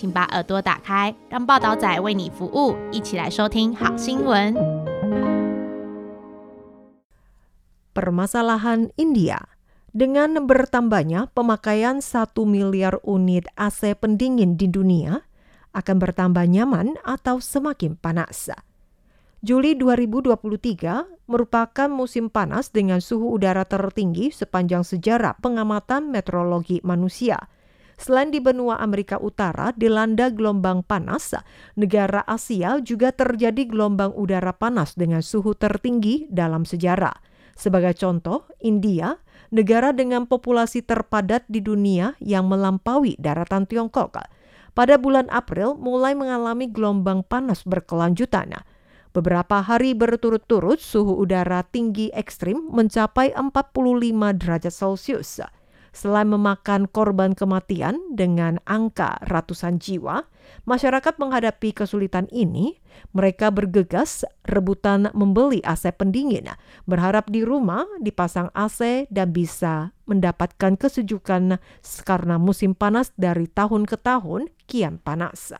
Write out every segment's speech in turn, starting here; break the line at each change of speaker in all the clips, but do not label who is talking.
请把耳朵打开，让报道仔为你服务，一起来收听好新闻。
Permasalahan India dengan bertambahnya pemakaian 1 miliar unit AC pendingin di dunia akan bertambah nyaman atau semakin panas. Juli 2023 merupakan musim panas dengan suhu udara tertinggi sepanjang sejarah pengamatan meteorologi manusia. Selain di benua Amerika Utara dilanda gelombang panas, negara Asia juga terjadi gelombang udara panas dengan suhu tertinggi dalam sejarah. Sebagai contoh, India, negara dengan populasi terpadat di dunia yang melampaui daratan Tiongkok, pada bulan April mulai mengalami gelombang panas berkelanjutan. Beberapa hari berturut-turut suhu udara tinggi ekstrim mencapai 45 derajat Celcius. Selain memakan korban kematian dengan angka ratusan jiwa, masyarakat menghadapi kesulitan ini. Mereka bergegas rebutan membeli AC pendingin, berharap di rumah dipasang AC dan bisa mendapatkan kesejukan karena musim panas dari tahun ke tahun kian panas.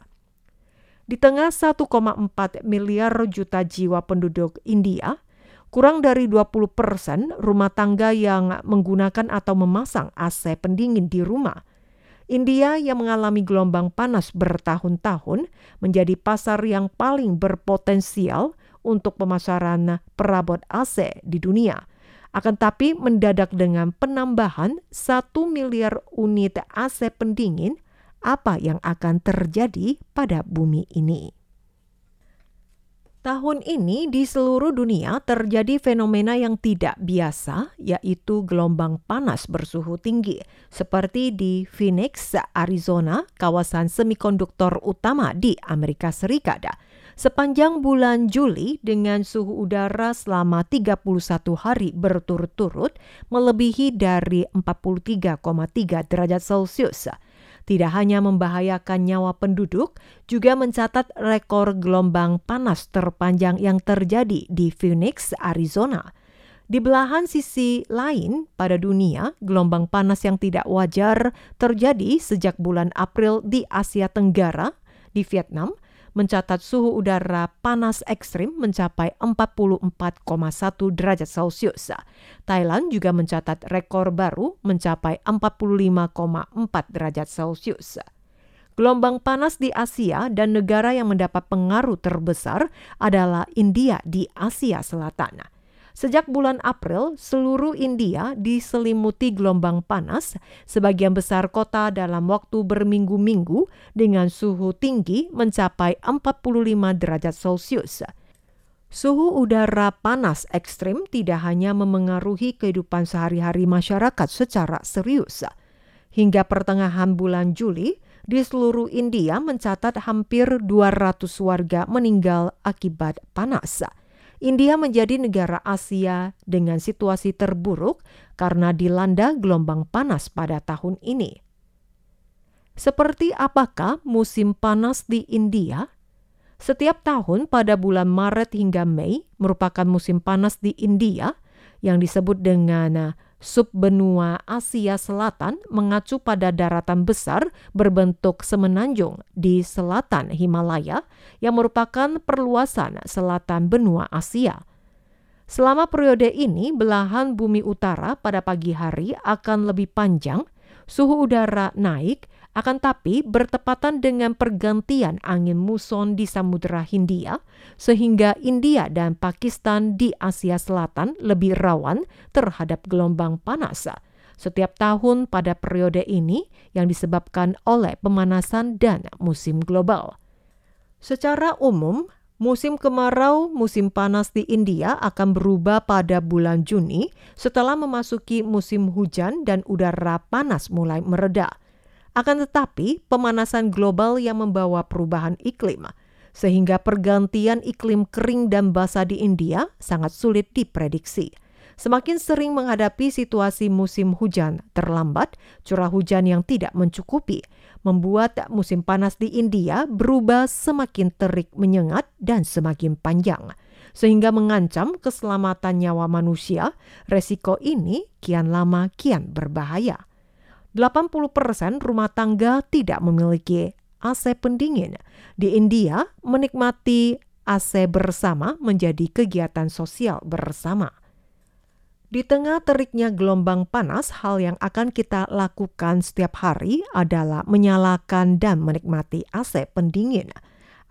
Di tengah 1,4 miliar juta jiwa penduduk India, kurang dari 20 persen rumah tangga yang menggunakan atau memasang AC pendingin di rumah. India yang mengalami gelombang panas bertahun-tahun menjadi pasar yang paling berpotensial untuk pemasaran perabot AC di dunia. Akan tapi mendadak dengan penambahan 1 miliar unit AC pendingin, apa yang akan terjadi pada bumi ini? Tahun ini di seluruh dunia terjadi fenomena yang tidak biasa, yaitu gelombang panas bersuhu tinggi, seperti di Phoenix, Arizona, kawasan semikonduktor utama di Amerika Serikat. Sepanjang bulan Juli dengan suhu udara selama 31 hari berturut-turut melebihi dari 43,3 derajat Celcius tidak hanya membahayakan nyawa penduduk, juga mencatat rekor gelombang panas terpanjang yang terjadi di Phoenix, Arizona. Di belahan sisi lain pada dunia, gelombang panas yang tidak wajar terjadi sejak bulan April di Asia Tenggara, di Vietnam, mencatat suhu udara panas ekstrim mencapai 44,1 derajat Celcius. Thailand juga mencatat rekor baru mencapai 45,4 derajat Celcius. Gelombang panas di Asia dan negara yang mendapat pengaruh terbesar adalah India di Asia Selatan. Sejak bulan April, seluruh India diselimuti gelombang panas, sebagian besar kota dalam waktu berminggu-minggu dengan suhu tinggi mencapai 45 derajat Celcius. Suhu udara panas ekstrim tidak hanya memengaruhi kehidupan sehari-hari masyarakat secara serius. Hingga pertengahan bulan Juli, di seluruh India mencatat hampir 200 warga meninggal akibat panas. India menjadi negara Asia dengan situasi terburuk karena dilanda gelombang panas pada tahun ini. Seperti apakah musim panas di India? Setiap tahun pada bulan Maret hingga Mei merupakan musim panas di India yang disebut dengan subbenua Asia Selatan mengacu pada daratan besar berbentuk semenanjung di selatan Himalaya yang merupakan perluasan selatan benua Asia. Selama periode ini, belahan bumi utara pada pagi hari akan lebih panjang, suhu udara naik, akan tapi bertepatan dengan pergantian angin muson di Samudra Hindia, sehingga India dan Pakistan di Asia Selatan lebih rawan terhadap gelombang panas. Setiap tahun pada periode ini yang disebabkan oleh pemanasan dan musim global. Secara umum, musim kemarau, musim panas di India akan berubah pada bulan Juni setelah memasuki musim hujan dan udara panas mulai mereda. Akan tetapi, pemanasan global yang membawa perubahan iklim sehingga pergantian iklim kering dan basah di India sangat sulit diprediksi. Semakin sering menghadapi situasi musim hujan terlambat, curah hujan yang tidak mencukupi, membuat musim panas di India berubah semakin terik menyengat dan semakin panjang. Sehingga mengancam keselamatan nyawa manusia, resiko ini kian lama kian berbahaya. 80% rumah tangga tidak memiliki AC pendingin. Di India, menikmati AC bersama menjadi kegiatan sosial bersama. Di tengah teriknya gelombang panas, hal yang akan kita lakukan setiap hari adalah menyalakan dan menikmati AC pendingin.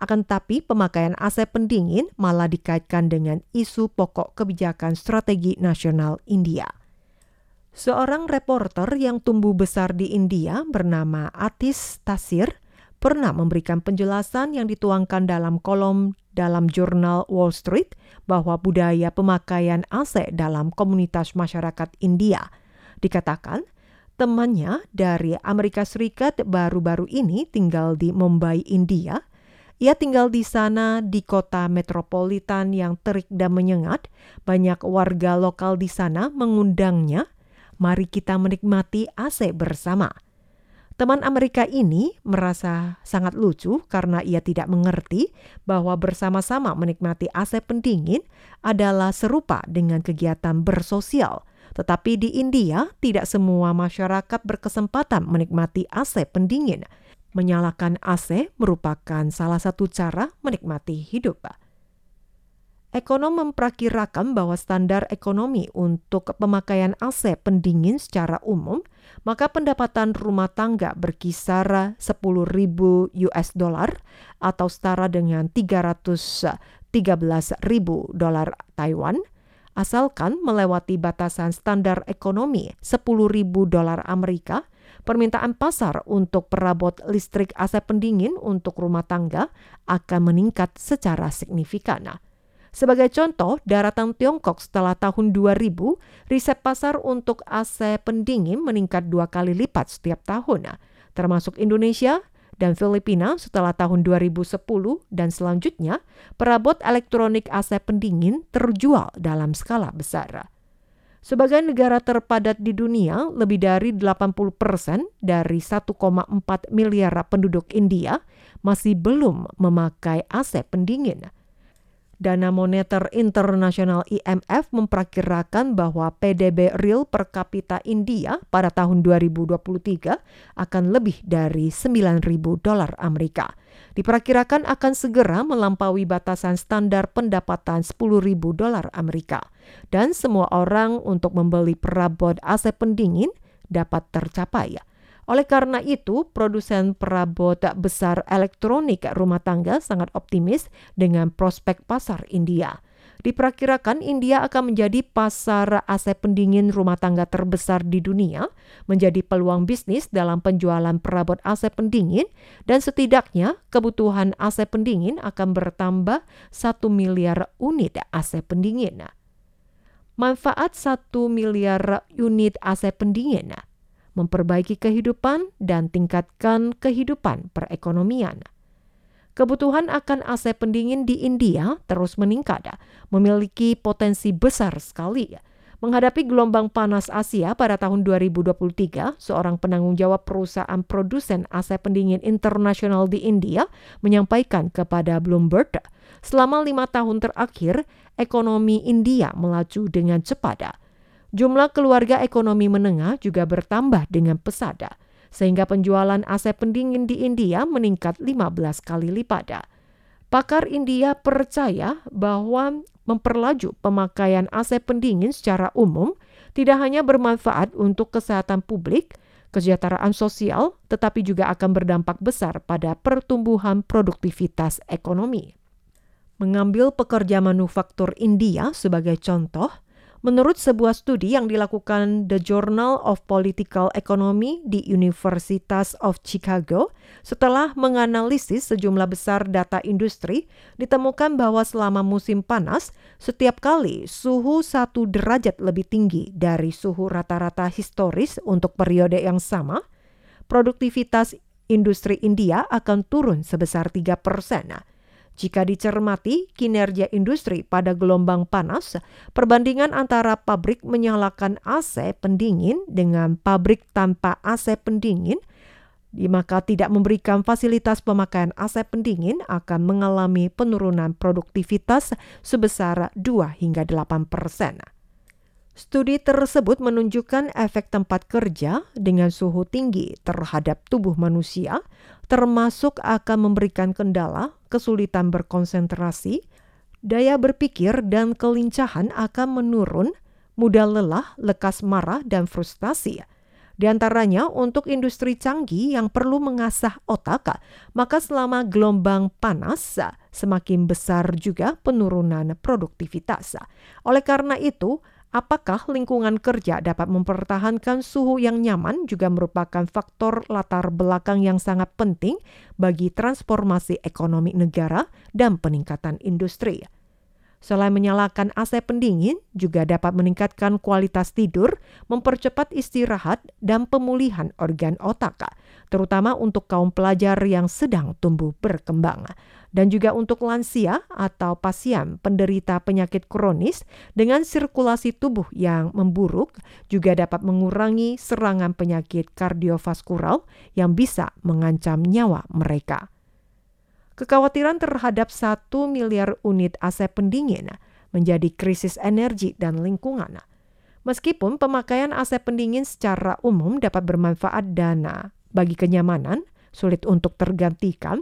Akan tetapi pemakaian AC pendingin malah dikaitkan dengan isu pokok kebijakan strategi nasional India. Seorang reporter yang tumbuh besar di India bernama Atis Tasir pernah memberikan penjelasan yang dituangkan dalam kolom dalam jurnal Wall Street bahwa budaya pemakaian AC dalam komunitas masyarakat India. Dikatakan, temannya dari Amerika Serikat baru-baru ini tinggal di Mumbai, India. Ia tinggal di sana di kota metropolitan yang terik dan menyengat. Banyak warga lokal di sana mengundangnya. Mari kita menikmati AC bersama. Teman Amerika ini merasa sangat lucu karena ia tidak mengerti bahwa bersama-sama menikmati AC pendingin adalah serupa dengan kegiatan bersosial. Tetapi di India, tidak semua masyarakat berkesempatan menikmati AC pendingin. Menyalakan AC merupakan salah satu cara menikmati hidup. Ekonom memperkirakan bahwa standar ekonomi untuk pemakaian AC pendingin secara umum, maka pendapatan rumah tangga berkisar 10.000 US dollar atau setara dengan 313.000 dolar Taiwan, asalkan melewati batasan standar ekonomi 10.000 dolar Amerika, permintaan pasar untuk perabot listrik AC pendingin untuk rumah tangga akan meningkat secara signifikan. Sebagai contoh, daratan Tiongkok setelah tahun 2000, riset pasar untuk AC pendingin meningkat dua kali lipat setiap tahun, termasuk Indonesia dan Filipina setelah tahun 2010 dan selanjutnya perabot elektronik AC pendingin terjual dalam skala besar. Sebagai negara terpadat di dunia, lebih dari 80 persen dari 1,4 miliar penduduk India masih belum memakai AC pendingin. Dana Moneter Internasional IMF memperkirakan bahwa PDB real per kapita India pada tahun 2023 akan lebih dari 9.000 dolar Amerika. Diperkirakan akan segera melampaui batasan standar pendapatan 10.000 dolar Amerika. Dan semua orang untuk membeli perabot AC pendingin dapat tercapai. Oleh karena itu, produsen perabot besar elektronik rumah tangga sangat optimis dengan prospek pasar India. Diperkirakan India akan menjadi pasar AC pendingin rumah tangga terbesar di dunia, menjadi peluang bisnis dalam penjualan perabot AC pendingin, dan setidaknya kebutuhan AC pendingin akan bertambah 1 miliar unit AC pendingin. Manfaat 1 miliar unit AC pendingin memperbaiki kehidupan, dan tingkatkan kehidupan perekonomian. Kebutuhan akan AC pendingin di India terus meningkat, memiliki potensi besar sekali. Menghadapi gelombang panas Asia pada tahun 2023, seorang penanggung jawab perusahaan produsen AC pendingin internasional di India menyampaikan kepada Bloomberg, selama lima tahun terakhir, ekonomi India melaju dengan cepat Jumlah keluarga ekonomi menengah juga bertambah dengan pesat, sehingga penjualan AC pendingin di India meningkat 15 kali lipat. Pakar India percaya bahwa memperlaju pemakaian AC pendingin secara umum tidak hanya bermanfaat untuk kesehatan publik, kesejahteraan sosial, tetapi juga akan berdampak besar pada pertumbuhan produktivitas ekonomi. Mengambil pekerja manufaktur India sebagai contoh, Menurut sebuah studi yang dilakukan The Journal of Political Economy di Universitas of Chicago, setelah menganalisis sejumlah besar data industri, ditemukan bahwa selama musim panas, setiap kali suhu satu derajat lebih tinggi dari suhu rata-rata historis untuk periode yang sama, produktivitas industri India akan turun sebesar 3 persen. Jika dicermati kinerja industri pada gelombang panas, perbandingan antara pabrik menyalakan AC pendingin dengan pabrik tanpa AC pendingin maka tidak memberikan fasilitas pemakaian AC pendingin akan mengalami penurunan produktivitas sebesar 2 hingga 8 persen. Studi tersebut menunjukkan efek tempat kerja dengan suhu tinggi terhadap tubuh manusia, termasuk akan memberikan kendala, kesulitan berkonsentrasi, daya berpikir, dan kelincahan akan menurun, mudah lelah, lekas marah, dan frustasi. Di antaranya untuk industri canggih yang perlu mengasah otak, maka selama gelombang panas semakin besar juga penurunan produktivitas. Oleh karena itu, apakah lingkungan kerja dapat mempertahankan suhu yang nyaman juga merupakan faktor latar belakang yang sangat penting bagi transformasi ekonomi negara dan peningkatan industri. Selain menyalakan AC pendingin, juga dapat meningkatkan kualitas tidur, mempercepat istirahat, dan pemulihan organ otak, terutama untuk kaum pelajar yang sedang tumbuh berkembang. Dan juga untuk lansia atau pasien penderita penyakit kronis dengan sirkulasi tubuh yang memburuk juga dapat mengurangi serangan penyakit kardiovaskular yang bisa mengancam nyawa mereka. Kekhawatiran terhadap satu miliar unit AC pendingin menjadi krisis energi dan lingkungan. Meskipun pemakaian AC pendingin secara umum dapat bermanfaat dana bagi kenyamanan, sulit untuk tergantikan,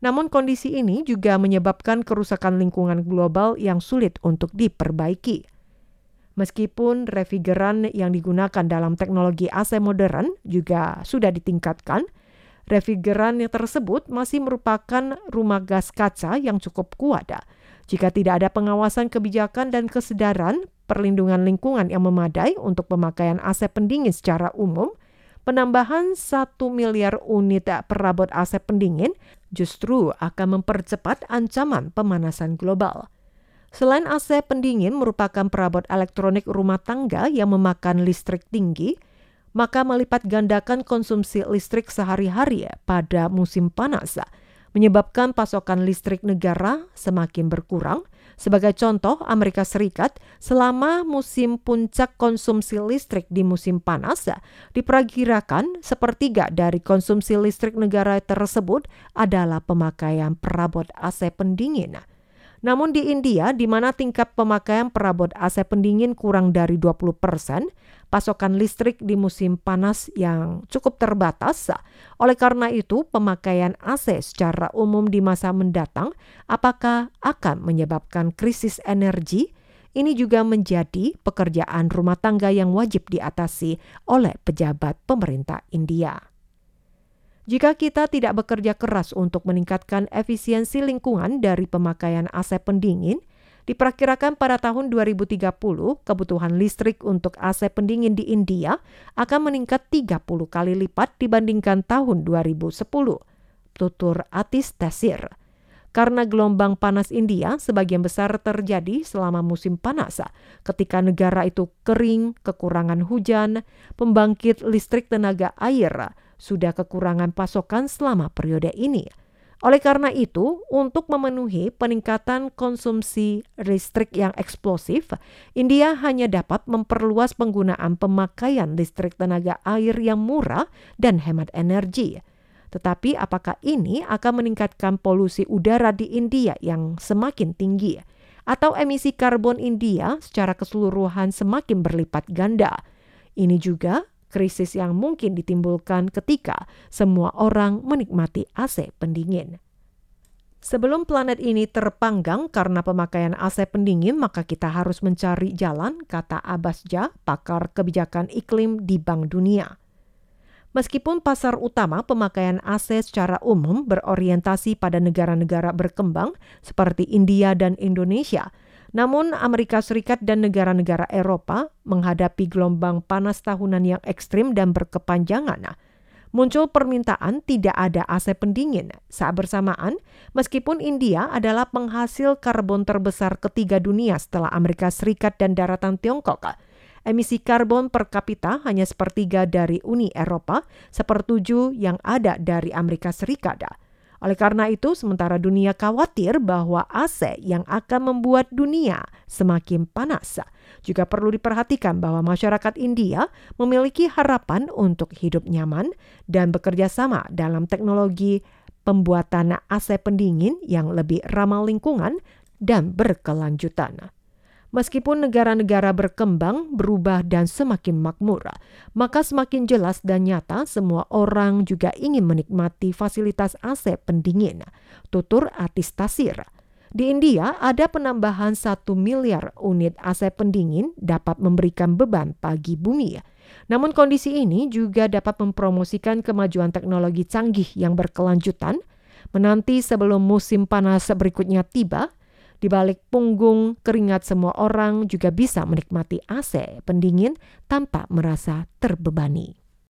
namun kondisi ini juga menyebabkan kerusakan lingkungan global yang sulit untuk diperbaiki. Meskipun refrigeran yang digunakan dalam teknologi AC modern juga sudah ditingkatkan, Refrigeran yang tersebut masih merupakan rumah gas kaca yang cukup kuat. Jika tidak ada pengawasan kebijakan dan kesadaran perlindungan lingkungan yang memadai untuk pemakaian AC pendingin secara umum, penambahan 1 miliar unit perabot AC pendingin justru akan mempercepat ancaman pemanasan global. Selain AC pendingin merupakan perabot elektronik rumah tangga yang memakan listrik tinggi, maka melipat gandakan konsumsi listrik sehari-hari pada musim panas, menyebabkan pasokan listrik negara semakin berkurang. Sebagai contoh, Amerika Serikat selama musim puncak konsumsi listrik di musim panas, diperkirakan sepertiga dari konsumsi listrik negara tersebut adalah pemakaian perabot AC pendingin. Namun di India, di mana tingkat pemakaian perabot AC pendingin kurang dari 20 persen, pasokan listrik di musim panas yang cukup terbatas. Oleh karena itu, pemakaian AC secara umum di masa mendatang apakah akan menyebabkan krisis energi? Ini juga menjadi pekerjaan rumah tangga yang wajib diatasi oleh pejabat pemerintah India. Jika kita tidak bekerja keras untuk meningkatkan efisiensi lingkungan dari pemakaian AC pendingin, diperkirakan pada tahun 2030 kebutuhan listrik untuk AC pendingin di India akan meningkat 30 kali lipat dibandingkan tahun 2010. Tutur Atis Tasir. Karena gelombang panas India sebagian besar terjadi selama musim panas, ketika negara itu kering, kekurangan hujan, pembangkit listrik tenaga air, sudah kekurangan pasokan selama periode ini. Oleh karena itu, untuk memenuhi peningkatan konsumsi listrik yang eksplosif, India hanya dapat memperluas penggunaan pemakaian listrik tenaga air yang murah dan hemat energi. Tetapi apakah ini akan meningkatkan polusi udara di India yang semakin tinggi? Atau emisi karbon India secara keseluruhan semakin berlipat ganda? Ini juga krisis yang mungkin ditimbulkan ketika semua orang menikmati AC pendingin. Sebelum planet ini terpanggang karena pemakaian AC pendingin, maka kita harus mencari jalan, kata Abbas pakar kebijakan iklim di Bank Dunia. Meskipun pasar utama pemakaian AC secara umum berorientasi pada negara-negara berkembang seperti India dan Indonesia, namun Amerika Serikat dan negara-negara Eropa menghadapi gelombang panas tahunan yang ekstrim dan berkepanjangan. Muncul permintaan tidak ada AC pendingin. Saat bersamaan, meskipun India adalah penghasil karbon terbesar ketiga dunia setelah Amerika Serikat dan daratan Tiongkok, emisi karbon per kapita hanya sepertiga dari Uni Eropa, sepertujuh yang ada dari Amerika Serikat. Oleh karena itu, sementara dunia khawatir bahwa AC yang akan membuat dunia semakin panas, juga perlu diperhatikan bahwa masyarakat India memiliki harapan untuk hidup nyaman dan bekerja sama dalam teknologi pembuatan AC pendingin yang lebih ramah lingkungan dan berkelanjutan. Meskipun negara-negara berkembang, berubah, dan semakin makmur, maka semakin jelas dan nyata semua orang juga ingin menikmati fasilitas AC pendingin. Tutur Atis Tasir. Di India, ada penambahan 1 miliar unit AC pendingin dapat memberikan beban bagi bumi. Namun kondisi ini juga dapat mempromosikan kemajuan teknologi canggih yang berkelanjutan, menanti sebelum musim panas berikutnya tiba, di balik punggung keringat semua orang juga bisa menikmati AC pendingin tanpa merasa terbebani.